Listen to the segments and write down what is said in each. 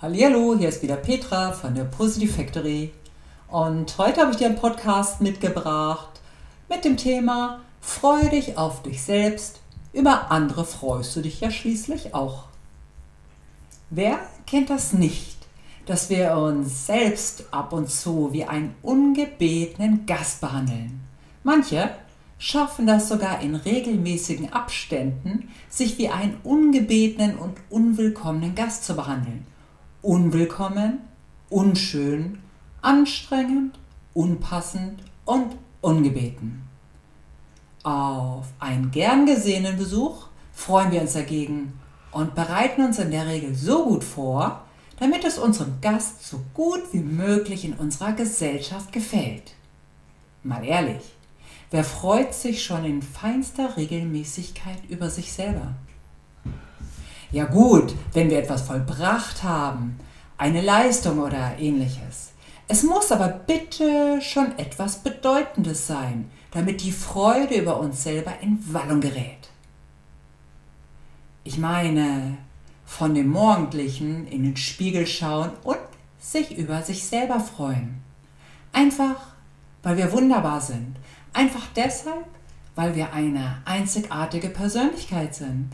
Hallo, hier ist wieder Petra von der Positive Factory und heute habe ich dir einen Podcast mitgebracht mit dem Thema Freu dich auf dich selbst, über andere freust du dich ja schließlich auch. Wer kennt das nicht, dass wir uns selbst ab und zu wie einen ungebetenen Gast behandeln? Manche schaffen das sogar in regelmäßigen Abständen, sich wie einen ungebetenen und unwillkommenen Gast zu behandeln unwillkommen, unschön, anstrengend, unpassend und ungebeten. Auf einen gern gesehenen Besuch freuen wir uns dagegen und bereiten uns in der Regel so gut vor, damit es unserem Gast so gut wie möglich in unserer Gesellschaft gefällt. Mal ehrlich, wer freut sich schon in feinster Regelmäßigkeit über sich selber? Ja gut, wenn wir etwas vollbracht haben, eine Leistung oder ähnliches. Es muss aber bitte schon etwas Bedeutendes sein, damit die Freude über uns selber in Wallung gerät. Ich meine, von dem Morgendlichen in den Spiegel schauen und sich über sich selber freuen. Einfach, weil wir wunderbar sind. Einfach deshalb, weil wir eine einzigartige Persönlichkeit sind.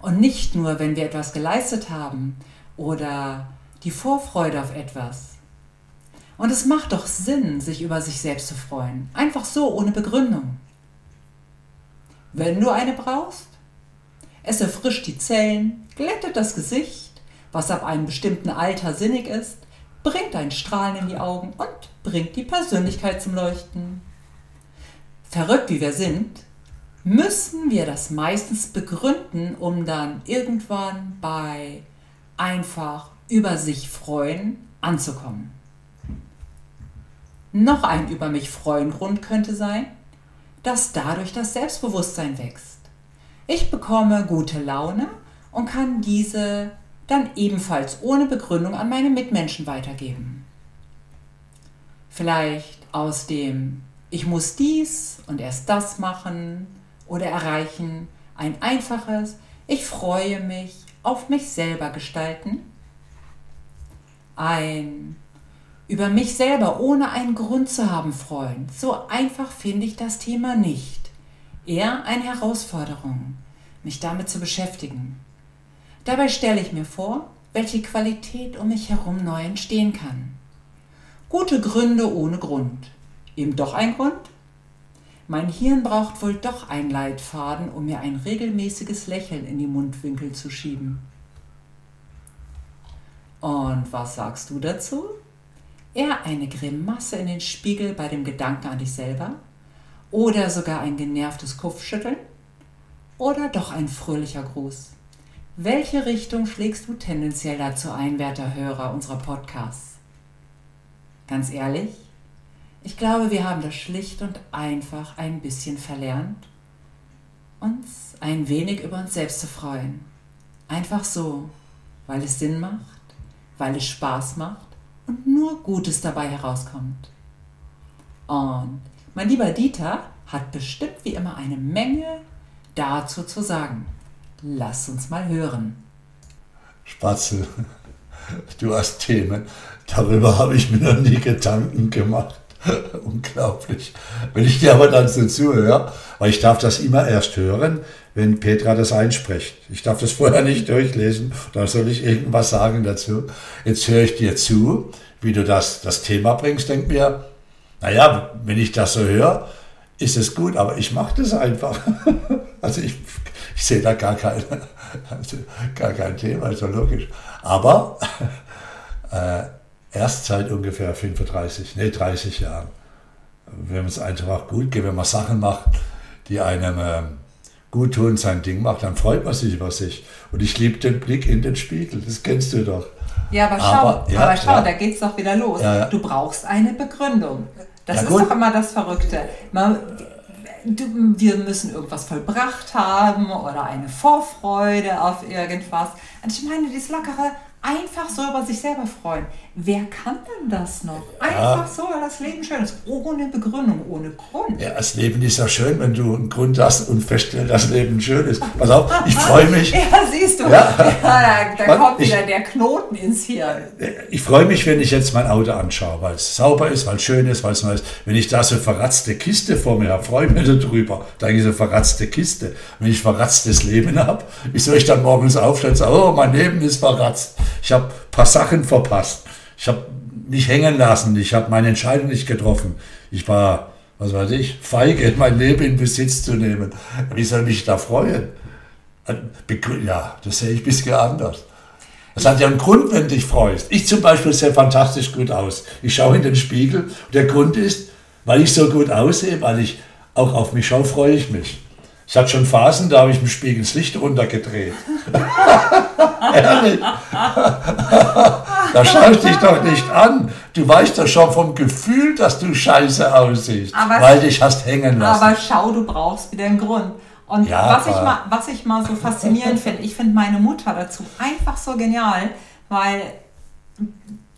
Und nicht nur, wenn wir etwas geleistet haben oder die Vorfreude auf etwas. Und es macht doch Sinn, sich über sich selbst zu freuen. Einfach so, ohne Begründung. Wenn du eine brauchst, es erfrischt die Zellen, glättet das Gesicht, was ab einem bestimmten Alter sinnig ist, bringt ein Strahlen in die Augen und bringt die Persönlichkeit zum Leuchten. Verrückt wie wir sind, müssen wir das meistens begründen, um dann irgendwann bei einfach über sich freuen anzukommen. Noch ein über mich freuen Grund könnte sein, dass dadurch das Selbstbewusstsein wächst. Ich bekomme gute Laune und kann diese dann ebenfalls ohne Begründung an meine Mitmenschen weitergeben. Vielleicht aus dem Ich muss dies und erst das machen oder erreichen, ein einfaches Ich freue mich auf mich selber gestalten, ein über mich selber ohne einen Grund zu haben freuen. So einfach finde ich das Thema nicht. Eher eine Herausforderung, mich damit zu beschäftigen. Dabei stelle ich mir vor, welche Qualität um mich herum neu entstehen kann. Gute Gründe ohne Grund. Eben doch ein Grund? Mein Hirn braucht wohl doch einen Leitfaden, um mir ein regelmäßiges Lächeln in die Mundwinkel zu schieben. Und was sagst du dazu? Eher eine Grimasse in den Spiegel bei dem Gedanken an dich selber? Oder sogar ein genervtes Kopfschütteln? Oder doch ein fröhlicher Gruß? Welche Richtung schlägst du tendenziell dazu ein, werter Hörer unserer Podcasts? Ganz ehrlich, ich glaube, wir haben das schlicht und einfach ein bisschen verlernt, uns ein wenig über uns selbst zu freuen. Einfach so, weil es Sinn macht, weil es Spaß macht und nur Gutes dabei herauskommt. Und mein lieber Dieter hat bestimmt wie immer eine Menge dazu zu sagen. Lass uns mal hören. Spatzel, du hast Themen, darüber habe ich mir noch nie Gedanken gemacht. Unglaublich. Wenn ich dir aber dann so zuhöre, weil ich darf das immer erst hören, wenn Petra das einspricht. Ich darf das vorher nicht durchlesen, da soll ich irgendwas sagen dazu. Jetzt höre ich dir zu, wie du das, das Thema bringst, denk mir, naja, wenn ich das so höre, ist es gut, aber ich mache das einfach. Also ich, ich sehe da gar, keine, also gar kein Thema, also logisch. Aber äh, erst seit ungefähr 35, nee, 30 Jahren. Wenn es einfach gut geht, wenn man Sachen macht, die einem äh, gut tun, sein Ding macht, dann freut man sich über sich. Und ich liebe den Blick in den Spiegel, das kennst du doch. Ja, aber schau, aber, ja, aber schau ja. da geht es doch wieder los. Ja, du brauchst eine Begründung. Das ist gut. doch immer das Verrückte. Man, du, wir müssen irgendwas vollbracht haben oder eine Vorfreude auf irgendwas. Und ich meine, dieses lockere, einfach so über sich selber freuen. Wer kann denn das noch? Einfach so, weil das Leben schön ist. Ohne Begründung, ohne Grund. Ja, das Leben ist ja schön, wenn du einen Grund hast und feststellst, dass das Leben schön ist. Pass auf, ich freue mich. Ja, siehst du. Ja. Ja, da, da kommt wieder der Knoten ins Hirn. Ich freue mich, wenn ich jetzt mein Auto anschaue, weil es sauber ist, weil es schön ist, weil es neu ist. Wenn ich da so eine verratzte Kiste vor mir habe, freue ich mich darüber. Da ist eine verratzte Kiste. Wenn ich verratztes Leben habe, wie soll ich dann morgens aufstehen und sagen, oh, mein Leben ist verratzt. Ich habe ein paar Sachen verpasst. Ich habe nicht hängen lassen. Ich habe meine Entscheidung nicht getroffen. Ich war, was weiß ich, feige, mein Leben in Besitz zu nehmen. Wie soll ich da freuen? Ja, das sehe ich ein bisschen anders. Das hat ja einen Grund, wenn du dich freust. Ich zum Beispiel sehe fantastisch gut aus. Ich schaue in den Spiegel. Der Grund ist, weil ich so gut aussehe, weil ich auch auf mich schaue, freue ich mich. Ich hatte schon Phasen, da habe ich im Spiegel das Licht runtergedreht. Ehrlich. Da schaust dich doch nicht an. Du weißt doch schon vom Gefühl, dass du scheiße aussiehst, aber, weil dich hast hängen lassen. Aber schau, du brauchst wieder einen Grund. Und ja, was, ich mal, was ich mal so faszinierend finde, ich finde meine Mutter dazu einfach so genial, weil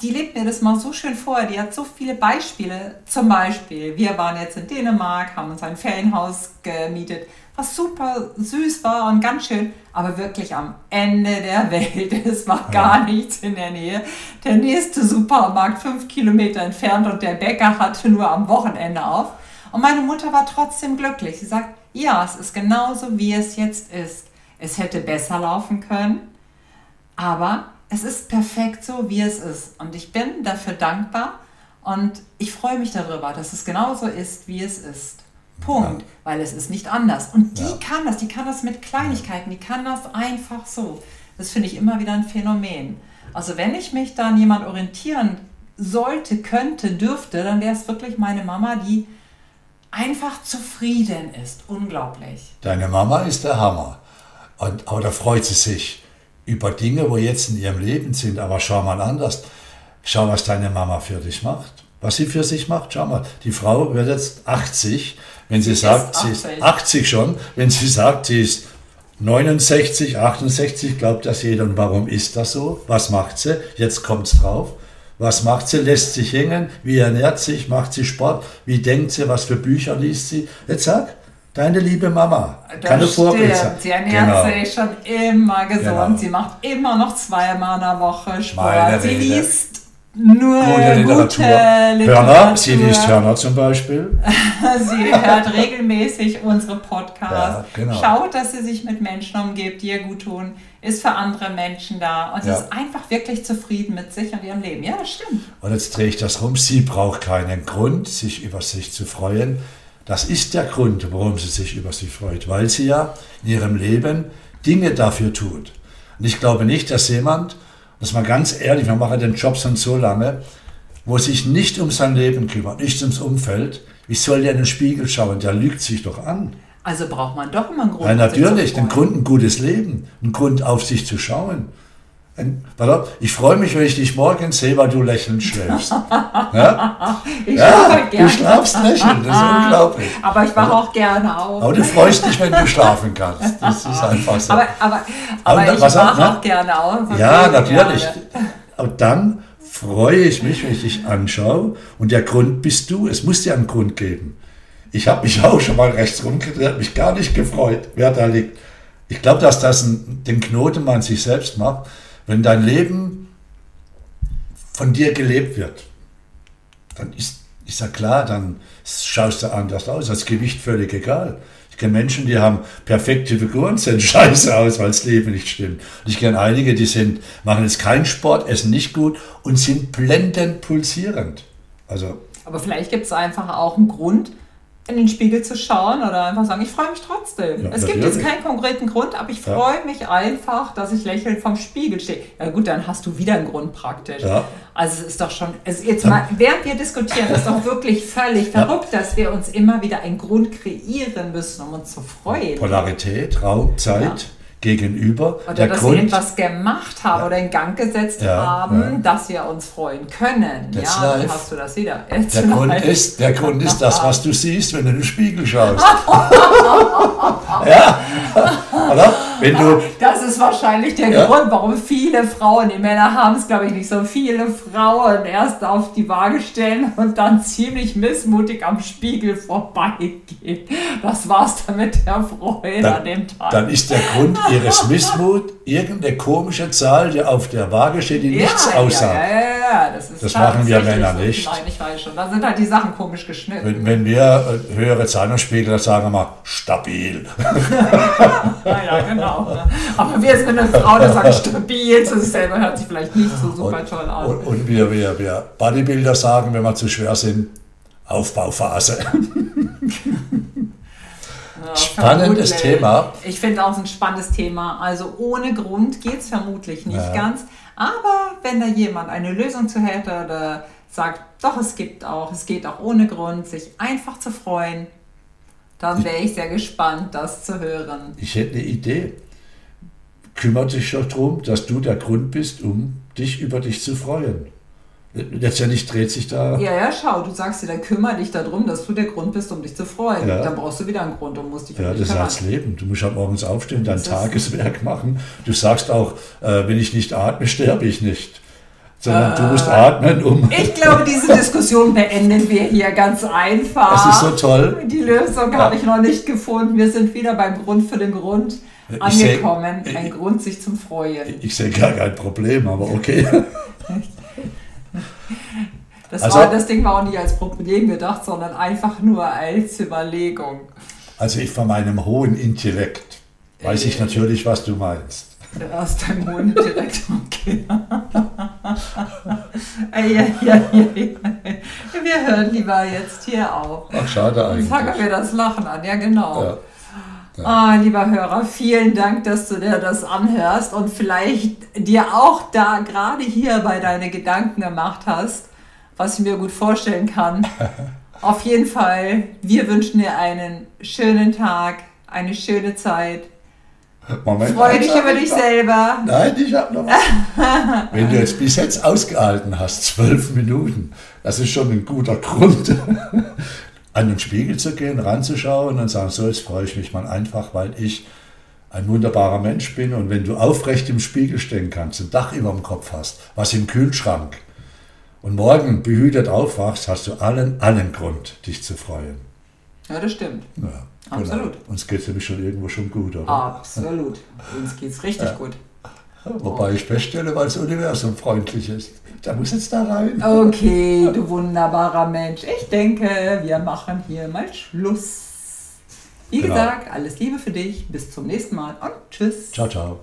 die lebt mir das mal so schön vor. Die hat so viele Beispiele. Zum Beispiel, wir waren jetzt in Dänemark, haben uns ein Ferienhaus gemietet was super süß war und ganz schön, aber wirklich am Ende der Welt. Es war gar nichts in der Nähe. Der nächste Supermarkt fünf Kilometer entfernt und der Bäcker hatte nur am Wochenende auf. Und meine Mutter war trotzdem glücklich. Sie sagt, ja, es ist genauso, wie es jetzt ist. Es hätte besser laufen können, aber es ist perfekt so, wie es ist. Und ich bin dafür dankbar und ich freue mich darüber, dass es genauso ist, wie es ist. Punkt. Ja. Weil es ist nicht anders. Und die ja. kann das, die kann das mit Kleinigkeiten, die kann das einfach so. Das finde ich immer wieder ein Phänomen. Also wenn ich mich da an jemand orientieren sollte, könnte, dürfte, dann wäre es wirklich meine Mama, die einfach zufrieden ist. Unglaublich. Deine Mama ist der Hammer. Und, aber da freut sie sich über Dinge, wo jetzt in ihrem Leben sind. Aber schau mal anders. Schau, was deine Mama für dich macht. Was sie für sich macht. Schau mal, die Frau wird jetzt 80 wenn sie, sie sagt, sie ist 80 schon, wenn sie sagt, sie ist 69, 68, glaubt das jeder. Und warum ist das so? Was macht sie? Jetzt kommt es drauf. Was macht sie? Lässt sich hängen? Wie ernährt sich? Macht sie Sport? Wie denkt sie? Was für Bücher liest sie? Jetzt sag, deine liebe Mama. Das Keine Vorbild. Sie ernährt genau. sich schon immer gesund. Genau. Sie macht immer noch zweimal in der Woche Sport. sie liest nur gute Literatur. Gute Literatur. Hörner, sie liest Hörner zum Beispiel. sie hört regelmäßig unsere Podcasts. Ja, genau. Schaut, dass sie sich mit Menschen umgibt, die ihr gut tun, ist für andere Menschen da und ja. ist einfach wirklich zufrieden mit sich und ihrem Leben. Ja, das stimmt. Und jetzt drehe ich das rum. Sie braucht keinen Grund, sich über sich zu freuen. Das ist der Grund, warum sie sich über sich freut, weil sie ja in ihrem Leben Dinge dafür tut. Und ich glaube nicht, dass jemand dass man ganz ehrlich, wir machen den Job schon so lange, wo sich nicht um sein Leben kümmert, nicht ums Umfeld, wie soll der in den Spiegel schauen? Der lügt sich doch an. Also braucht man doch immer einen Grund. Ja, natürlich, den Grund, ein gutes Leben, einen Grund auf sich zu schauen. Ich freue mich, wenn ich dich morgen sehe, weil du lächelnd schläfst. Ja, ich ja du schlafst lächelnd, das ist unglaublich. Aber ich wache auch gerne auf. Aber du freust dich, wenn du schlafen kannst. Das ist einfach so. Aber, aber, aber ich wache ne? auch gerne auf. Ja, natürlich. Und dann freue ich mich, wenn ich dich anschaue. Und der Grund bist du. Es muss dir einen Grund geben. Ich habe mich auch schon mal rechts rumgedreht, mich gar nicht gefreut, wer da liegt. Ich glaube, dass das ein, den Knoten man sich selbst macht. Wenn dein Leben von dir gelebt wird, dann ist, ist ja klar, dann schaust du anders aus. Das Gewicht völlig egal. Ich kenne Menschen, die haben perfekte Figuren, sehen scheiße aus, weil das Leben nicht stimmt. Und ich kenne einige, die sind, machen jetzt keinen Sport, essen nicht gut und sind blendend pulsierend. Also, Aber vielleicht gibt es einfach auch einen Grund, in den Spiegel zu schauen oder einfach sagen, ich freue mich trotzdem. Ja, es gibt jetzt keinen konkreten Grund, aber ich freue ja. mich einfach, dass ich lächelnd vom Spiegel stehe. Ja gut, dann hast du wieder einen Grund praktisch. Ja. Also es ist doch schon, es jetzt mal, während wir diskutieren, ist doch wirklich völlig verrückt, dass wir uns immer wieder einen Grund kreieren müssen, um uns zu freuen. Polarität, Raum, Zeit gegenüber. Oder der dass Grund, wir etwas gemacht haben ja. oder in Gang gesetzt ja, haben, ja. dass wir uns freuen können. That's ja, dann hast du das wieder. der Grund, ist, der Grund ist das, was du siehst, wenn du in den Spiegel schaust. ja, oder? Wenn du, Das ist wahrscheinlich der Ja. Grund, warum viele Frauen, die Männer haben es glaube ich nicht so viele Frauen, erst auf die Waage stellen und dann ziemlich missmutig am Spiegel vorbeigehen. Das war's dann mit der Freude an dem Tag. dann ist der Grund ihres Missmut irgendeine komische Zahl, die auf der Waage steht, die nichts ja, aussagt. Ja, ja, das ist Das machen wir Männer so. nicht. Nein, ich weiß schon. Da sind halt die Sachen komisch geschnitten. Wenn, wenn wir äh, höhere Zahlen spiegel, dann sagen wir mal stabil. Ja, ja, genau. Aber wir sind eine Frau, die sagt stabil zu sich selber, hört sich vielleicht nicht so super Und, toll an. und, und wir, wir, wir Bodybuilder sagen, wenn wir zu schwer sind, Aufbauphase. Ja, spannendes vermutlich. Thema. Ich finde auch ein spannendes Thema. Also ohne Grund geht es vermutlich nicht Ja. ganz. Aber wenn da jemand eine Lösung zu hätte oder sagt, doch, es gibt auch, es geht auch ohne Grund, sich einfach zu freuen, dann wäre ich sehr gespannt, das zu hören. Ich hätte eine Idee. Kümmert dich doch darum, dass du der Grund bist, um dich über dich zu freuen. Letztendlich dreht sich da. Ja, ja, schau, du sagst dir, dann kümmere dich darum, dass du der Grund bist, um dich zu freuen. Ja. Dann brauchst du wieder einen Grund und musst dich Ja, das ist das Leben. Du musst halt morgens aufstehen, dein Tageswerk machen. Du sagst auch, äh, wenn ich nicht atme, sterbe ich nicht. Sondern du musst Äh, atmen, um. Ich glaube, diese Diskussion beenden wir hier ganz einfach. Das ist so toll. Die Lösung Ja. habe ich noch nicht gefunden. Wir sind wieder beim Grund für den Grund Ich angekommen. seh- Ein ich- Grund, sich zum Freuen. Ich sehe gar kein Problem, aber okay. Das, Also- war, das Ding war auch nicht als Problem gedacht, sondern einfach nur als Überlegung. Also ich von meinem hohen Intellekt weiß ich natürlich, was du meinst. Aus deinem Mund direkt. Okay. Ja, ja, ja, ja. Wir hören lieber jetzt hier auf. Ach, schade Jetzt fangen eigentlich. wir das Lachen an. Ja, genau. Ja. Ah, lieber Hörer, vielen Dank, dass du dir das anhörst und vielleicht dir auch da gerade hier bei deine Gedanken gemacht hast, was ich mir gut vorstellen kann. Auf jeden Fall, wir wünschen dir einen schönen Tag, eine schöne Zeit. Moment, Freue eins dich über ich dich selber. Nein, ich habe noch was. Wenn du jetzt bis jetzt ausgehalten hast, zwölf Minuten, das ist schon ein guter Grund, an den Spiegel zu gehen, ranzuschauen und sagen, so, jetzt freue ich mich mal einfach, weil ich ein wunderbarer Mensch bin und wenn du aufrecht im Spiegel stehen kannst, ein Dach über dem Kopf hast, was im Kühlschrank und morgen behütet aufwachst, hast du allen, allen Grund, dich zu freuen. Ja, das stimmt. Ja, Absolut. Genau. Uns geht es nämlich schon irgendwo schon gut, oder? Absolut. Uns geht's richtig gut. Wobei ich feststelle, weil das Universum freundlich ist. Da muss jetzt da rein. Okay, du wunderbarer Mensch. Ich denke, wir machen hier mal Schluss. Wie Genau. gesagt, alles Liebe für dich. Bis zum nächsten Mal und tschüss. Ciao, ciao.